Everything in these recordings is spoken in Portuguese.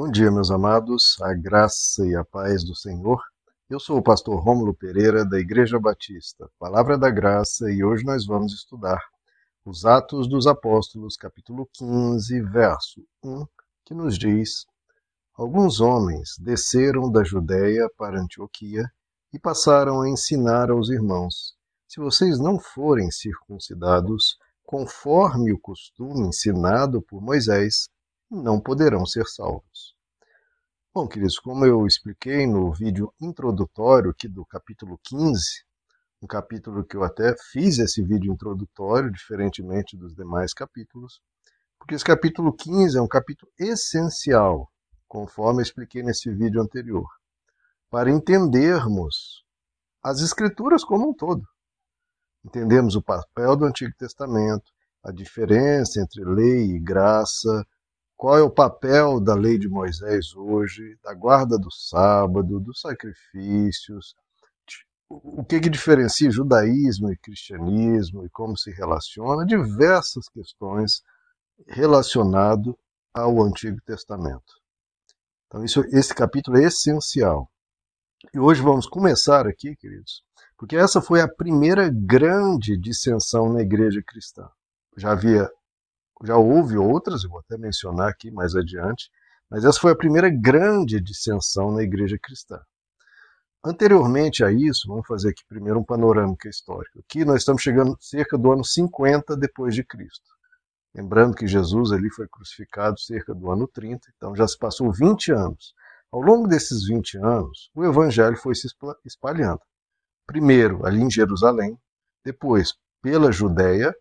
Bom dia, meus amados, a graça e a paz do Senhor. Eu sou o pastor Rômulo Pereira, da Igreja Batista, Palavra da Graça, e hoje nós vamos estudar os Atos dos Apóstolos, capítulo 15, verso 1, que nos diz: Alguns homens desceram da Judéia para Antioquia e passaram a ensinar aos irmãos: Se vocês não forem circuncidados, conforme o costume ensinado por Moisés, não poderão ser salvos. Bom, queridos, como eu expliquei no vídeo introdutório aqui do capítulo 15, um capítulo que eu até fiz esse vídeo introdutório, diferentemente dos demais capítulos, porque esse capítulo 15 é um capítulo essencial, conforme eu expliquei nesse vídeo anterior, para entendermos as Escrituras como um todo. Entendemos o papel do Antigo Testamento, a diferença entre lei e graça, qual é o papel da lei de Moisés hoje, da guarda do sábado, dos sacrifícios, o que, que diferencia judaísmo e cristianismo e como se relaciona, diversas questões relacionadas ao Antigo Testamento. Então, isso, esse capítulo é essencial. E hoje vamos começar aqui, queridos, porque essa foi a primeira grande dissensão na igreja cristã. Já havia já houve outras, eu vou até mencionar aqui mais adiante, mas essa foi a primeira grande dissensão na igreja cristã. Anteriormente a isso, vamos fazer aqui primeiro um panorâmica histórico. Aqui nós estamos chegando cerca do ano 50 depois de Cristo. Lembrando que Jesus ali foi crucificado cerca do ano 30, então já se passou 20 anos. Ao longo desses 20 anos, o evangelho foi se espalhando. Primeiro ali em Jerusalém, depois pela Judéia,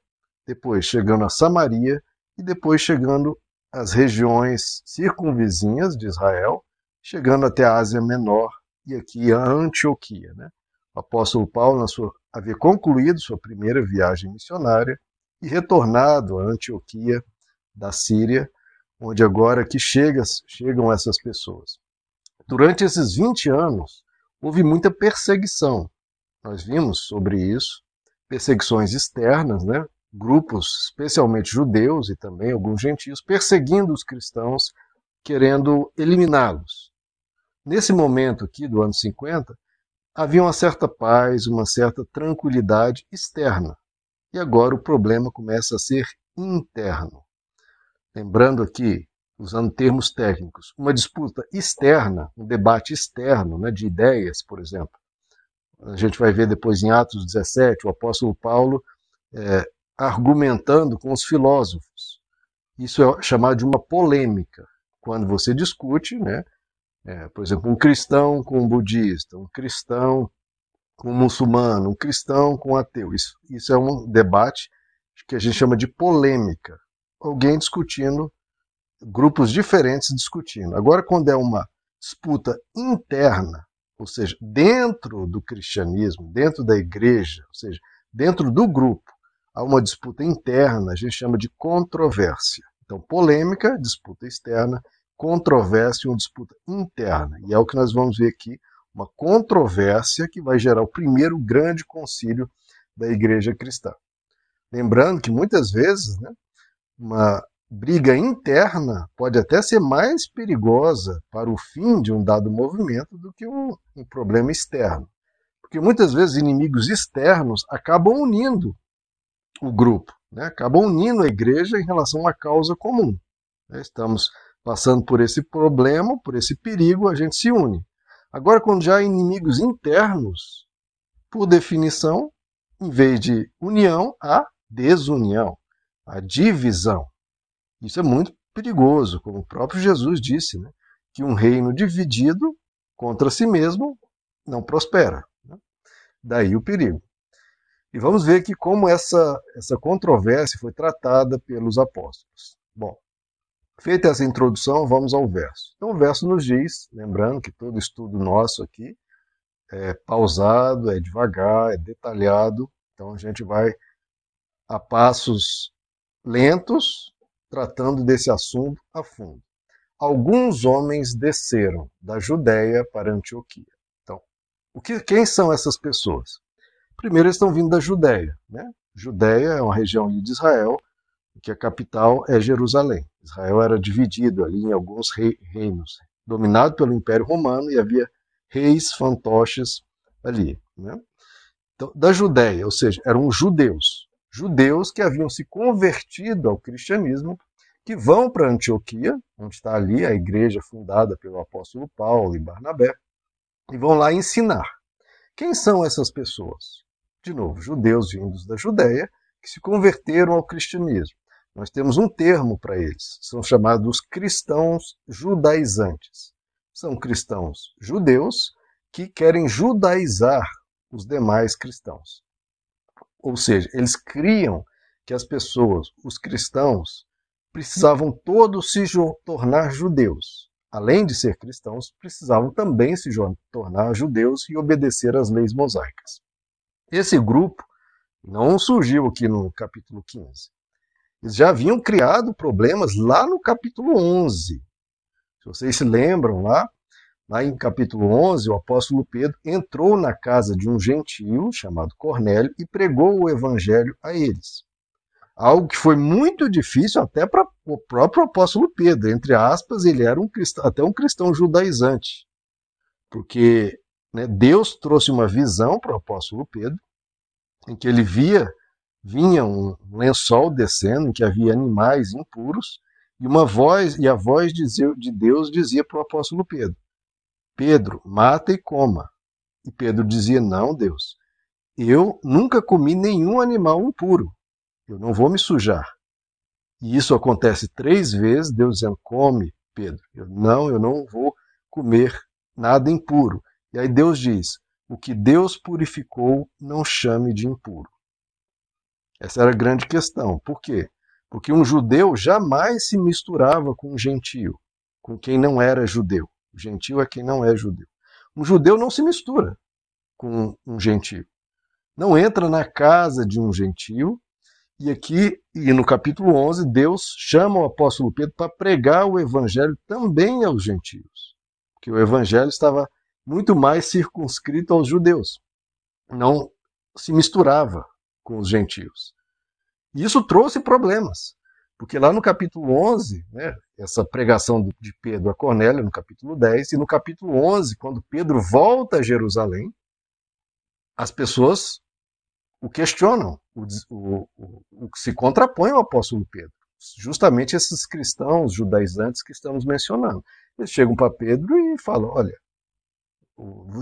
depois chegando a Samaria e depois chegando às regiões circunvizinhas de Israel, chegando até a Ásia Menor e aqui a Antioquia. Né? O apóstolo Paulo, sua, havia concluído sua primeira viagem missionária e retornado a Antioquia da Síria, onde agora que chega, chegam essas pessoas. Durante esses 20 anos, houve muita perseguição. Nós vimos sobre isso, perseguições externas, né? Grupos, especialmente judeus e também alguns gentios, perseguindo os cristãos, querendo eliminá-los. Nesse momento aqui do ano 50, havia uma certa paz, uma certa tranquilidade externa. E agora o problema começa a ser interno. Lembrando aqui, usando termos técnicos, uma disputa externa, um debate externo né, de ideias, por exemplo. A gente vai ver depois em Atos 17, o apóstolo Paulo é, argumentando com os filósofos. Isso é chamado de uma polêmica, quando você discute, né, é, por exemplo, um cristão com um budista, um cristão com um muçulmano, um cristão com um ateu. Isso, isso é um debate que a gente chama de polêmica. Alguém discutindo, grupos diferentes discutindo. Agora, quando é uma disputa interna, ou seja, dentro do cristianismo, dentro da igreja, ou seja, dentro do grupo, há uma disputa interna, a gente chama de controvérsia. Então, polêmica, disputa externa, controvérsia, uma disputa interna. E é o que nós vamos ver aqui, uma controvérsia que vai gerar o primeiro grande concílio da igreja cristã. Lembrando que muitas vezes né, uma briga interna pode até ser mais perigosa para o fim de um dado movimento do que um, um problema externo. Porque muitas vezes inimigos externos acabam unindo o grupo, né? acaba unindo a igreja em relação a uma causa comum. Né? Estamos passando por esse problema, por esse perigo, a gente se une. Agora, quando já há inimigos internos, por definição, em vez de união, há desunião, há divisão. Isso é muito perigoso, como o próprio Jesus disse, né? que um reino dividido contra si mesmo não prospera. Né? Daí o perigo. E vamos ver aqui como essa, essa controvérsia foi tratada pelos apóstolos. Bom, feita essa introdução, vamos ao verso. Então, o verso nos diz, lembrando que todo estudo nosso aqui é pausado, é devagar, é detalhado, então a gente vai a passos lentos, tratando desse assunto a fundo. Alguns homens desceram da Judéia para Antioquia. Então, o que, quem são essas pessoas? Primeiro, eles estão vindo da Judéia. Né? Judéia é uma região de Israel, que a capital é Jerusalém. Israel era dividido ali em alguns reinos, dominado pelo Império Romano e havia reis fantoches ali. Né? Então, da Judéia, ou seja, eram judeus, judeus que haviam se convertido ao cristianismo, que vão para Antioquia, onde está ali a igreja fundada pelo apóstolo Paulo e Barnabé, e vão lá ensinar. Quem são essas pessoas? De novo, judeus vindos da Judéia que se converteram ao cristianismo. Nós temos um termo para eles, são chamados cristãos judaizantes. São cristãos judeus que querem judaizar os demais cristãos. Ou seja, eles criam que as pessoas, os cristãos, precisavam todos se tornar judeus. Além de ser cristãos, precisavam também se tornar judeus e obedecer às leis mosaicas. Esse grupo não surgiu aqui no capítulo 15. Eles já haviam criado problemas lá no capítulo 11. Se vocês se lembram lá, Lá em capítulo 11, o apóstolo Pedro entrou na casa de um gentio chamado Cornélio e pregou o evangelho a eles. Algo que foi muito difícil até para o próprio apóstolo Pedro. Entre aspas, ele era um cristão, até um cristão judaizante. Porque né, Deus trouxe uma visão para o apóstolo Pedro, em que ele via, vinha um lençol descendo, em que havia animais impuros, e uma voz, e a voz de Deus dizia para o apóstolo Pedro: Pedro, mata e coma. E Pedro dizia: Não, Deus, eu nunca comi nenhum animal impuro. Eu não vou me sujar. E isso acontece três vezes, Deus dizendo: Come, Pedro. Eu, não, eu não vou comer nada impuro. E aí Deus diz: O que Deus purificou, não chame de impuro. Essa era a grande questão. Por quê? Porque um judeu jamais se misturava com um gentio, com quem não era judeu. Gentil é quem não é judeu. Um judeu não se mistura com um gentil. Não entra na casa de um gentil. E aqui, e no capítulo 11, Deus chama o apóstolo Pedro para pregar o evangelho também aos gentios. Porque o evangelho estava muito mais circunscrito aos judeus. Não se misturava com os gentios. E isso trouxe problemas. Porque lá no capítulo 11, né, essa pregação de Pedro a Cornélio, no capítulo 10, e no capítulo 11, quando Pedro volta a Jerusalém, as pessoas o questionam, o, o, o, o se contrapõe ao apóstolo Pedro. Justamente esses cristãos judaizantes que estamos mencionando. Eles chegam para Pedro e falam: olha,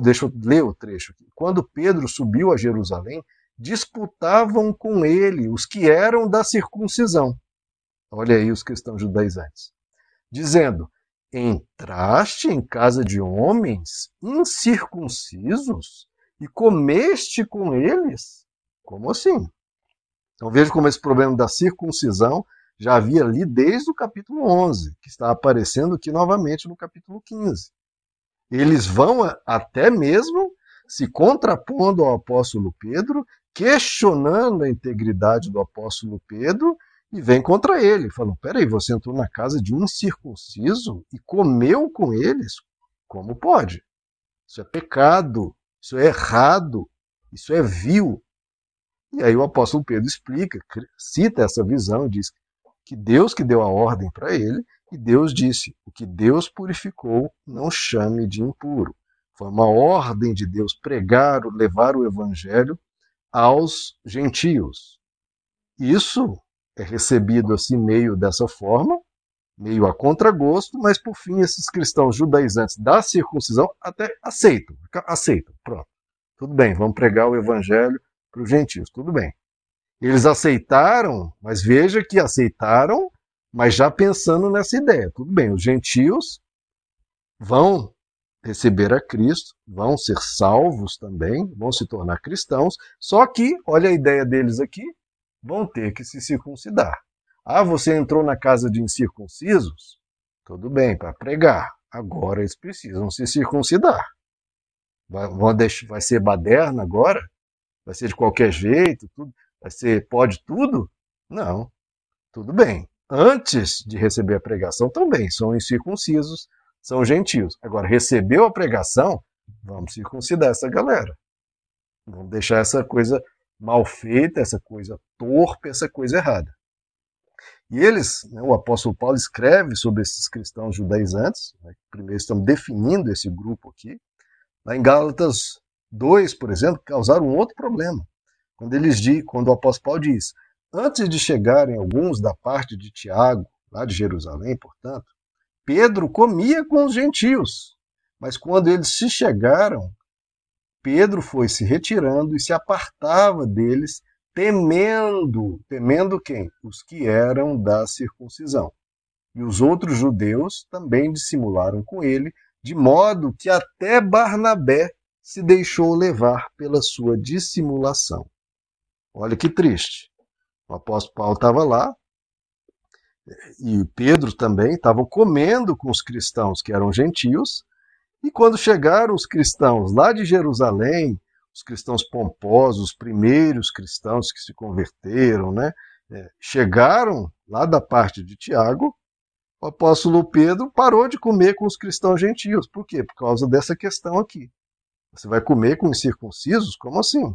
deixa eu ler o trecho aqui. Quando Pedro subiu a Jerusalém, disputavam com ele os que eram da circuncisão Olha aí os cristãos judaizantes. Dizendo: Entraste em casa de homens incircuncisos e comeste com eles? Como assim? Então veja como esse problema da circuncisão já havia ali desde o capítulo 11, que está aparecendo aqui novamente no capítulo 15. Eles vão até mesmo se contrapondo ao apóstolo Pedro, questionando a integridade do apóstolo Pedro e vem contra ele, falando: peraí, você entrou na casa de um circunciso e comeu com eles? Como pode? Isso é pecado, isso é errado, isso é vil. E aí o apóstolo Pedro explica, cita essa visão, diz que Deus que deu a ordem para ele, e Deus disse: o que Deus purificou, não chame de impuro. Foi uma ordem de Deus pregar, levar o evangelho aos gentios. Isso é recebido assim meio dessa forma, meio a contragosto, mas por fim esses cristãos judaizantes da circuncisão até aceitam, aceitam, pronto. Tudo bem, vamos pregar o evangelho para os gentios, tudo bem. Eles aceitaram, mas veja que aceitaram, mas já pensando nessa ideia. Tudo bem, os gentios vão receber a Cristo, vão ser salvos também, vão se tornar cristãos, só que, olha a ideia deles aqui, vão ter que se circuncidar. Ah, você entrou na casa de incircuncisos? Tudo bem, para pregar. Agora eles precisam se circuncidar. Vai, deixar, vai ser baderna agora? Vai ser de qualquer jeito? Tudo, vai ser pode tudo? Não. Tudo bem. Antes de receber a pregação também são incircuncisos, são gentios. Agora, recebeu a pregação, vamos circuncidar essa galera. Vamos deixar essa coisa mal feita, essa coisa torpe, essa coisa errada. E eles, né, o apóstolo Paulo escreve sobre esses cristãos judaizantes, né, primeiro estamos definindo esse grupo aqui, lá em Gálatas 2, por exemplo, causaram um outro problema. Quando eles quando o apóstolo Paulo diz, antes de chegarem alguns da parte de Tiago, lá de Jerusalém, portanto, Pedro comia com os gentios. Mas quando eles se chegaram, Pedro foi se retirando e se apartava deles, temendo, temendo quem? Os que eram da circuncisão. E os outros judeus também dissimularam com ele, de modo que até Barnabé se deixou levar pela sua dissimulação. Olha que triste. O apóstolo Paulo estava lá, e Pedro também estavam comendo com os cristãos que eram gentios, e quando chegaram os cristãos lá de Jerusalém, os cristãos pomposos, os primeiros cristãos que se converteram, né, é, chegaram lá da parte de Tiago, o apóstolo Pedro parou de comer com os cristãos gentios. Por quê? Por causa dessa questão aqui. Você vai comer com incircuncisos? Como assim?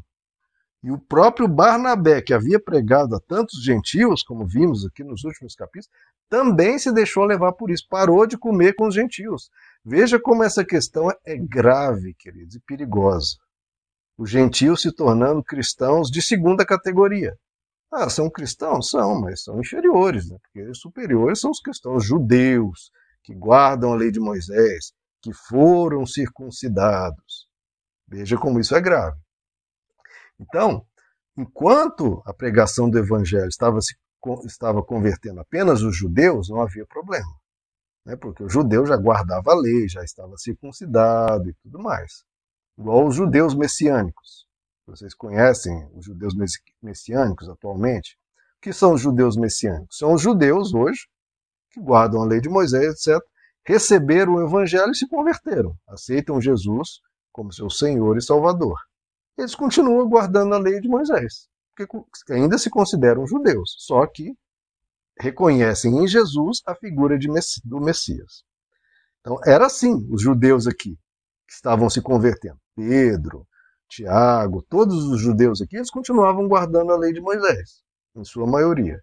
E o próprio Barnabé, que havia pregado a tantos gentios, como vimos aqui nos últimos capítulos, também se deixou levar por isso, parou de comer com os gentios. Veja como essa questão é grave, queridos, e perigosa. Os gentios se tornando cristãos de segunda categoria. Ah, são cristãos? São, mas são inferiores, né? porque os superiores são os cristãos judeus, que guardam a lei de Moisés, que foram circuncidados. Veja como isso é grave. Então, enquanto a pregação do evangelho estava, se, estava convertendo apenas os judeus, não havia problema. Né? Porque o judeu já guardava a lei, já estava circuncidado e tudo mais. Igual os judeus messiânicos. Vocês conhecem os judeus messiânicos atualmente? O que são os judeus messiânicos? São os judeus hoje que guardam a lei de Moisés, etc., receberam o evangelho e se converteram, aceitam Jesus como seu Senhor e Salvador eles continuam guardando a lei de Moisés, porque ainda se consideram judeus, só que reconhecem em Jesus a figura de, do Messias. Então, era assim os judeus aqui que estavam se convertendo. Pedro, Tiago, todos os judeus aqui, eles continuavam guardando a lei de Moisés, em sua maioria.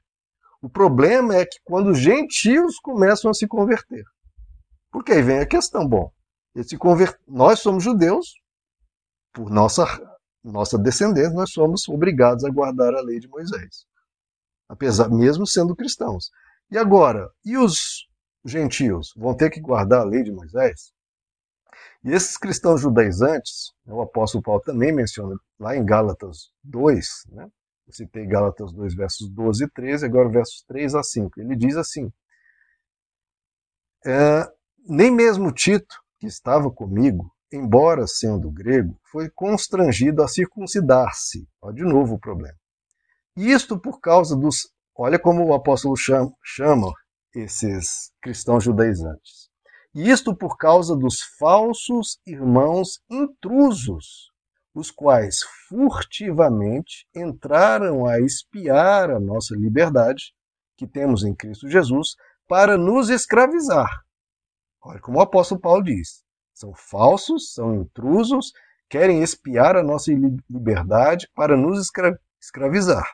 O problema é que quando os gentios começam a se converter. Porque aí vem a questão, bom, convert... nós somos judeus por nossa nossa descendência, nós somos obrigados a guardar a lei de Moisés, apesar mesmo sendo cristãos. E agora, e os gentios vão ter que guardar a lei de Moisés? E esses cristãos judaizantes, né, o apóstolo Paulo também menciona lá em Gálatas 2, né? eu citei Gálatas 2, versos 12 e 13, agora versos 3 a 5. Ele diz assim: é, Nem mesmo Tito, que estava comigo, embora sendo grego, foi constrangido a circuncidar-se. De novo o problema. Isto por causa dos. Olha como o apóstolo chama, chama esses cristãos judaizantes. Isto por causa dos falsos irmãos intrusos, os quais furtivamente entraram a espiar a nossa liberdade, que temos em Cristo Jesus, para nos escravizar. Olha como o apóstolo Paulo diz: são falsos, são intrusos, querem espiar a nossa liberdade para nos escra escravizar,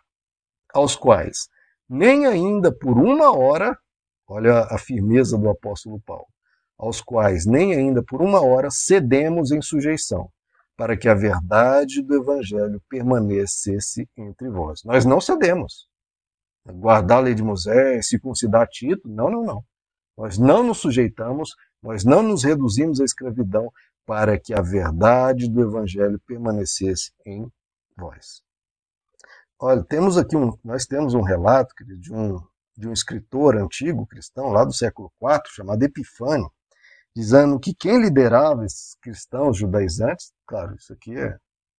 aos quais nem ainda por uma hora, olha a firmeza do apóstolo Paulo, aos quais nem ainda por uma hora cedemos em sujeição, para que a verdade do evangelho permanecesse entre vós. Nós não cedemos. Guardar a lei de Moisés, circuncidar Tito, não, não, não. Nós não nos sujeitamos nós não nos reduzimos à escravidão para que a verdade do Evangelho permanecesse em vós. Olha, temos aqui um, nós temos um relato de um, de um escritor antigo cristão, lá do século IV, chamado Epifânio, dizendo que quem liderava esses cristãos judaizantes, claro, isso aqui é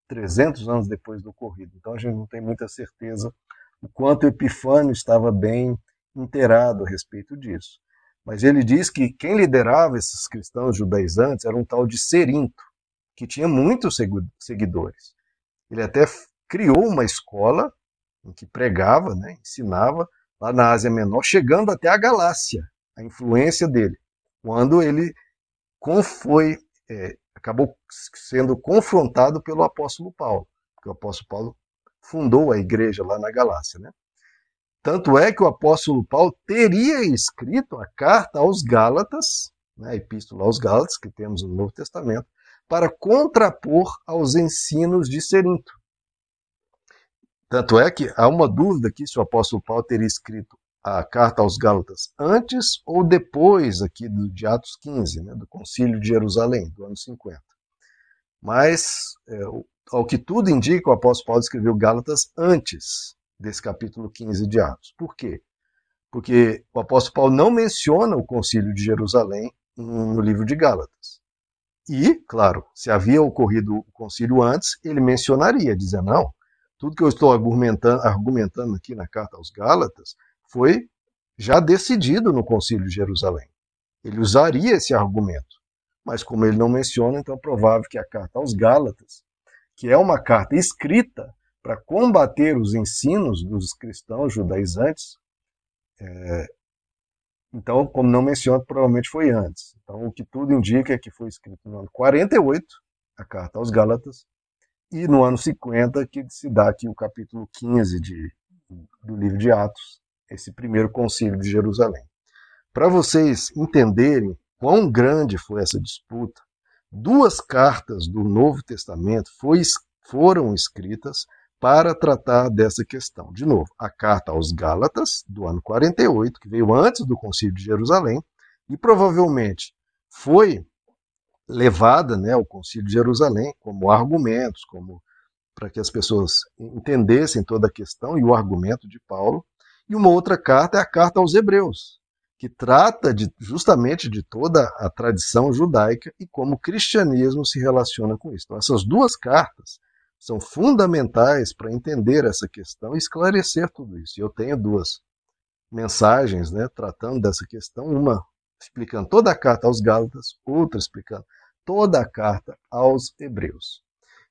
300 anos depois do ocorrido, então a gente não tem muita certeza o quanto Epifânio estava bem inteirado a respeito disso. Mas ele diz que quem liderava esses cristãos judaizantes era um tal de Serinto, que tinha muitos seguidores. Ele até criou uma escola em que pregava, né, ensinava lá na Ásia Menor, chegando até a Galácia, a influência dele, quando ele foi é, acabou sendo confrontado pelo apóstolo Paulo, porque o apóstolo Paulo fundou a igreja lá na Galácia, né? Tanto é que o apóstolo Paulo teria escrito a carta aos Gálatas, né, a epístola aos Gálatas, que temos no Novo Testamento, para contrapor aos ensinos de Serinto. Tanto é que há uma dúvida aqui se o apóstolo Paulo teria escrito a carta aos Gálatas antes ou depois aqui do, de Atos 15, né, do Concílio de Jerusalém, do ano 50. Mas, é, ao que tudo indica, o apóstolo Paulo escreveu Gálatas antes desse capítulo 15 de Atos. Por quê? Porque o apóstolo Paulo não menciona o concílio de Jerusalém no livro de Gálatas. E, claro, se havia ocorrido o concílio antes, ele mencionaria, dizendo, não, tudo que eu estou argumentando, argumentando aqui na carta aos Gálatas foi já decidido no concílio de Jerusalém. Ele usaria esse argumento. Mas como ele não menciona, então é provável que a carta aos Gálatas, que é uma carta escrita para combater os ensinos dos cristãos judaizantes. É, então, como não menciona, provavelmente foi antes. Então, o que tudo indica é que foi escrito no ano 48, a carta aos Gálatas, e no ano 50 que se dá aqui o capítulo 15 de, do livro de Atos, esse primeiro concílio de Jerusalém. Para vocês entenderem quão grande foi essa disputa, duas cartas do Novo Testamento foi, foram escritas para tratar dessa questão. De novo, a carta aos Gálatas, do ano 48, que veio antes do Concílio de Jerusalém, e provavelmente foi levada né, ao Concílio de Jerusalém como argumentos, como para que as pessoas entendessem toda a questão e o argumento de Paulo. E uma outra carta é a carta aos Hebreus, que trata de, justamente de toda a tradição judaica e como o cristianismo se relaciona com isso. Então, essas duas cartas são fundamentais para entender essa questão e esclarecer tudo isso. Eu tenho duas mensagens né, tratando dessa questão, uma explicando toda a carta aos Gálatas, outra explicando toda a carta aos Hebreus.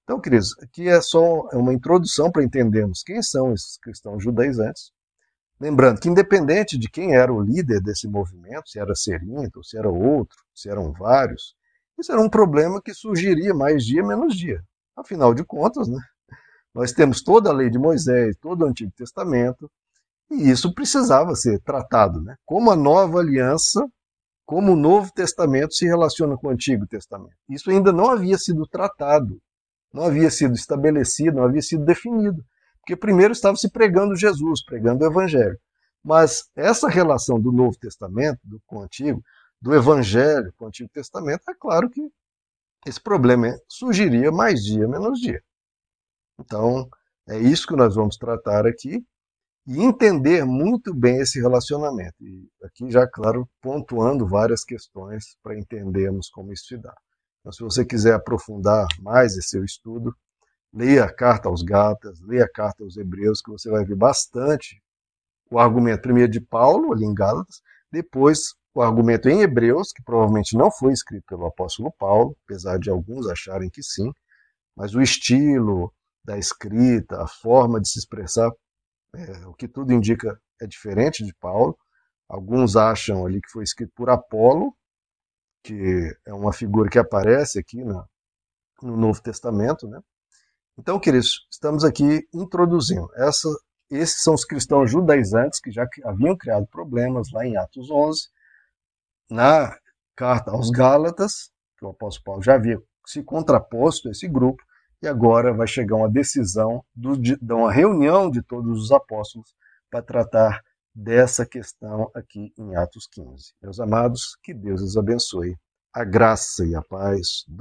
Então, queridos, aqui é só uma introdução para entendermos quem são esses cristãos judaizantes. Lembrando que, independente de quem era o líder desse movimento, se era Serinto, se era outro, se eram vários, isso era um problema que surgiria mais dia menos dia. Afinal de contas, né, nós temos toda a lei de Moisés, todo o Antigo Testamento, e isso precisava ser tratado. Né? Como a nova aliança, como o Novo Testamento se relaciona com o Antigo Testamento. Isso ainda não havia sido tratado, não havia sido estabelecido, não havia sido definido. Porque primeiro estava se pregando Jesus, pregando o Evangelho. Mas essa relação do Novo Testamento do, com o Antigo, do Evangelho com o Antigo Testamento, é claro que esse problema surgiria mais dia menos dia. Então, é isso que nós vamos tratar aqui e entender muito bem esse relacionamento. E aqui já, claro, pontuando várias questões para entendermos como isso se dá. Então, se você quiser aprofundar mais esse seu estudo, leia a carta aos Gálatas, leia a carta aos Hebreus, que você vai ver bastante o argumento primeiro de Paulo, ali em Gálatas, depois o argumento em Hebreus, que provavelmente não foi escrito pelo apóstolo Paulo, apesar de alguns acharem que sim, mas o estilo da escrita, a forma de se expressar, é, o que tudo indica é diferente de Paulo. Alguns acham ali que foi escrito por Apolo, que é uma figura que aparece aqui no Novo Testamento, né? Então, queridos, estamos aqui introduzindo. Essa, esses são os cristãos judaizantes que já haviam criado problemas lá em Atos 11, na carta aos Gálatas, que o apóstolo Paulo já havia se contraposto a esse grupo, e agora vai chegar uma decisão do, de uma reunião de todos os apóstolos para tratar dessa questão aqui em Atos 15. Meus amados, que Deus os abençoe. A graça e a paz